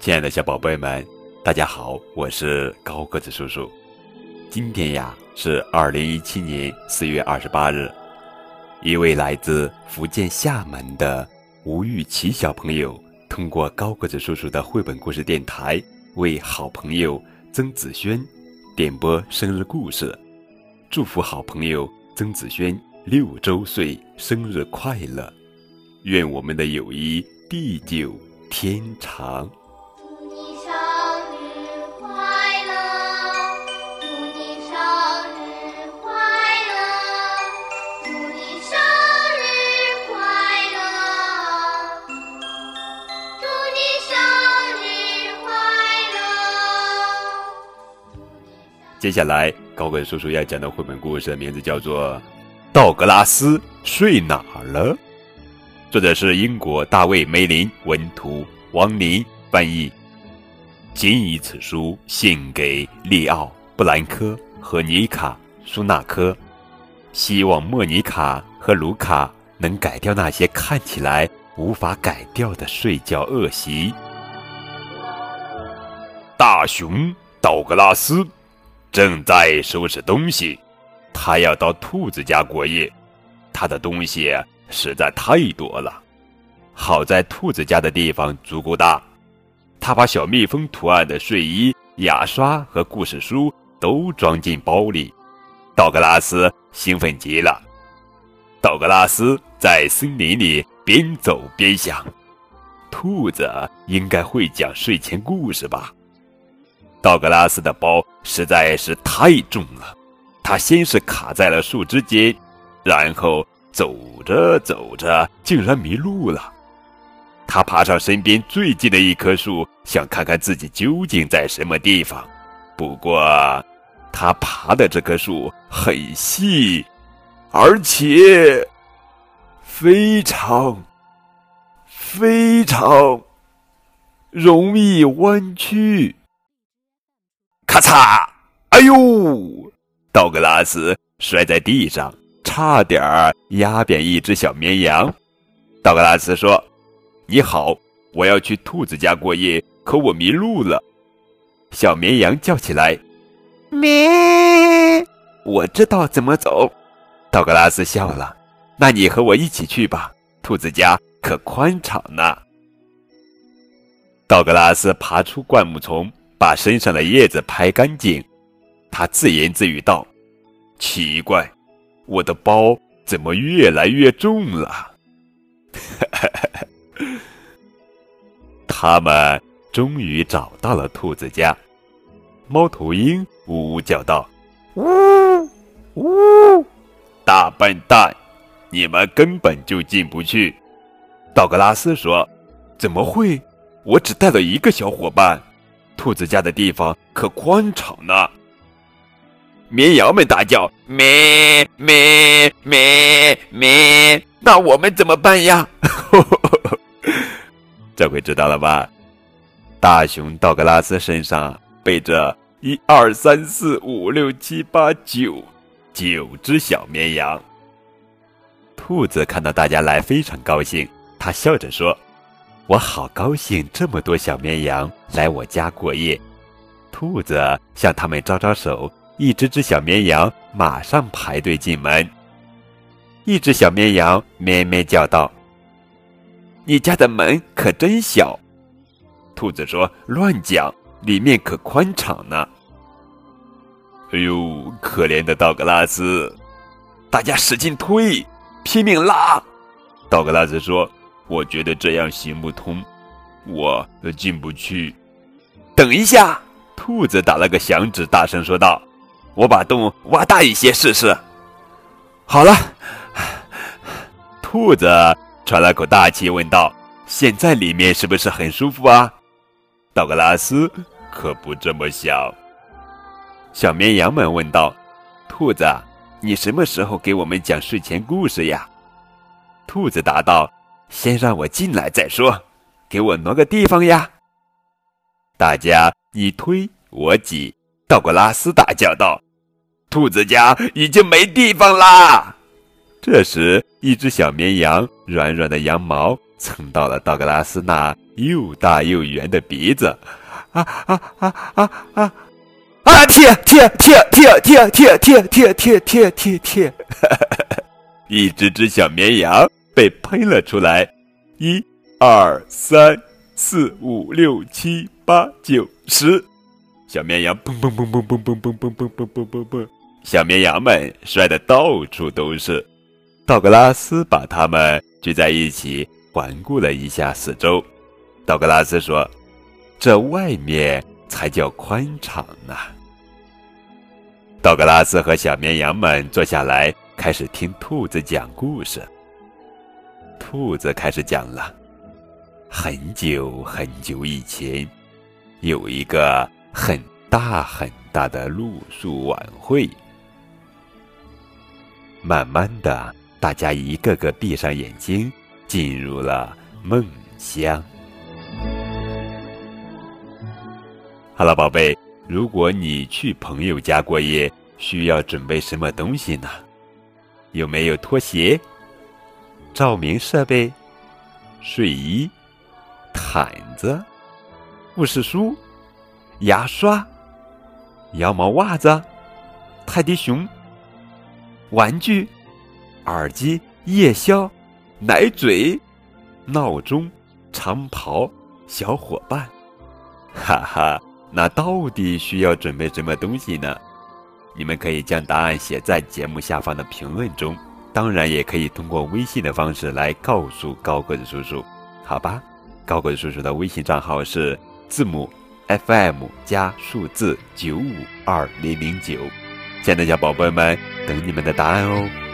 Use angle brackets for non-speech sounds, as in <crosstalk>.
亲爱的小宝贝们，大家好，我是高个子叔叔。今天呀是二零一七年四月二十八日，一位来自福建厦门的吴玉琪小朋友，通过高个子叔叔的绘本故事电台，为好朋友曾子轩点播生日故事，祝福好朋友曾子轩六周岁生日快乐，愿我们的友谊地久天长。接下来，高贵叔叔要讲的绘本故事的名字叫做《道格拉斯睡哪儿了》，作者是英国大卫·梅林，文图，王林翻译。谨以此书献给利奥·布兰科和尼卡·苏纳科，希望莫妮卡和卢卡能改掉那些看起来无法改掉的睡觉恶习。大熊道格拉斯。正在收拾东西，他要到兔子家过夜。他的东西实在太多了，好在兔子家的地方足够大。他把小蜜蜂图案的睡衣、牙刷和故事书都装进包里。道格拉斯兴奋极了。道格拉斯在森林里边走边想：兔子应该会讲睡前故事吧。道格拉斯的包实在是太重了，他先是卡在了树枝间，然后走着走着竟然迷路了。他爬上身边最近的一棵树，想看看自己究竟在什么地方。不过，他爬的这棵树很细，而且非常非常容易弯曲。咔嚓！哎呦，道格拉斯摔在地上，差点儿压扁一只小绵羊。道格拉斯说：“你好，我要去兔子家过夜，可我迷路了。”小绵羊叫起来：“咩！我知道怎么走。”道格拉斯笑了：“那你和我一起去吧，兔子家可宽敞呢。”道格拉斯爬出灌木丛。把身上的叶子拍干净，他自言自语道：“奇怪，我的包怎么越来越重了？” <laughs> 他们终于找到了兔子家。猫头鹰呜呜叫道：“呜呜，大笨蛋，你们根本就进不去。”道格拉斯说：“怎么会？我只带了一个小伙伴。”兔子家的地方可宽敞呢。绵羊们大叫：“咩咩咩咩！”那我们怎么办呀？<laughs> 这回知道了吧？大熊道格拉斯身上背着一二三四五六七八九九只小绵羊。兔子看到大家来，非常高兴，他笑着说。我好高兴，这么多小绵羊来我家过夜。兔子向他们招招手，一只只小绵羊马上排队进门。一只小绵羊咩咩叫道：“你家的门可真小。”兔子说：“乱讲，里面可宽敞呢。”哎呦，可怜的道格拉斯！大家使劲推，拼命拉。道格拉斯说。我觉得这样行不通，我进不去。等一下，兔子打了个响指，大声说道：“我把洞挖大一些试试。”好了，兔子喘了口大气，问道：“现在里面是不是很舒服啊？”道格拉斯可不这么想。小绵羊们问道：“兔子，你什么时候给我们讲睡前故事呀？”兔子答道。先让我进来再说，给我挪个地方呀！大家你推我挤，道格拉斯大叫道：“兔子家已经没地方啦！”这时，一只小绵羊软软的羊毛蹭到了道格拉斯那又大又圆的鼻子，啊啊啊啊啊！啊！贴贴贴贴贴贴贴贴贴贴贴贴！一只只小绵羊被喷了出来，一、二、三、四、五、六、七、八、九、十，小绵羊蹦蹦蹦蹦蹦蹦蹦蹦蹦蹦蹦蹦蹦，小绵羊们摔得到处都是。道格拉斯把它们聚在一起，环顾了一下四周。道格拉斯说：“这外面才叫宽敞呢。”道格拉斯和小绵羊们坐下来，开始听兔子讲故事。兔子开始讲了：很久很久以前，有一个很大很大的露宿晚会。慢慢的，大家一个个闭上眼睛，进入了梦乡。好了，宝贝。如果你去朋友家过夜，需要准备什么东西呢？有没有拖鞋、照明设备、睡衣、毯子、故事书、牙刷、羊毛袜子、泰迪熊、玩具、耳机、夜宵、奶嘴、闹钟、长袍、小伙伴？哈哈。那到底需要准备什么东西呢？你们可以将答案写在节目下方的评论中，当然也可以通过微信的方式来告诉高个子叔叔，好吧？高个子叔叔的微信账号是字母 FM 加数字九五二零零九，亲爱的小宝贝们，等你们的答案哦。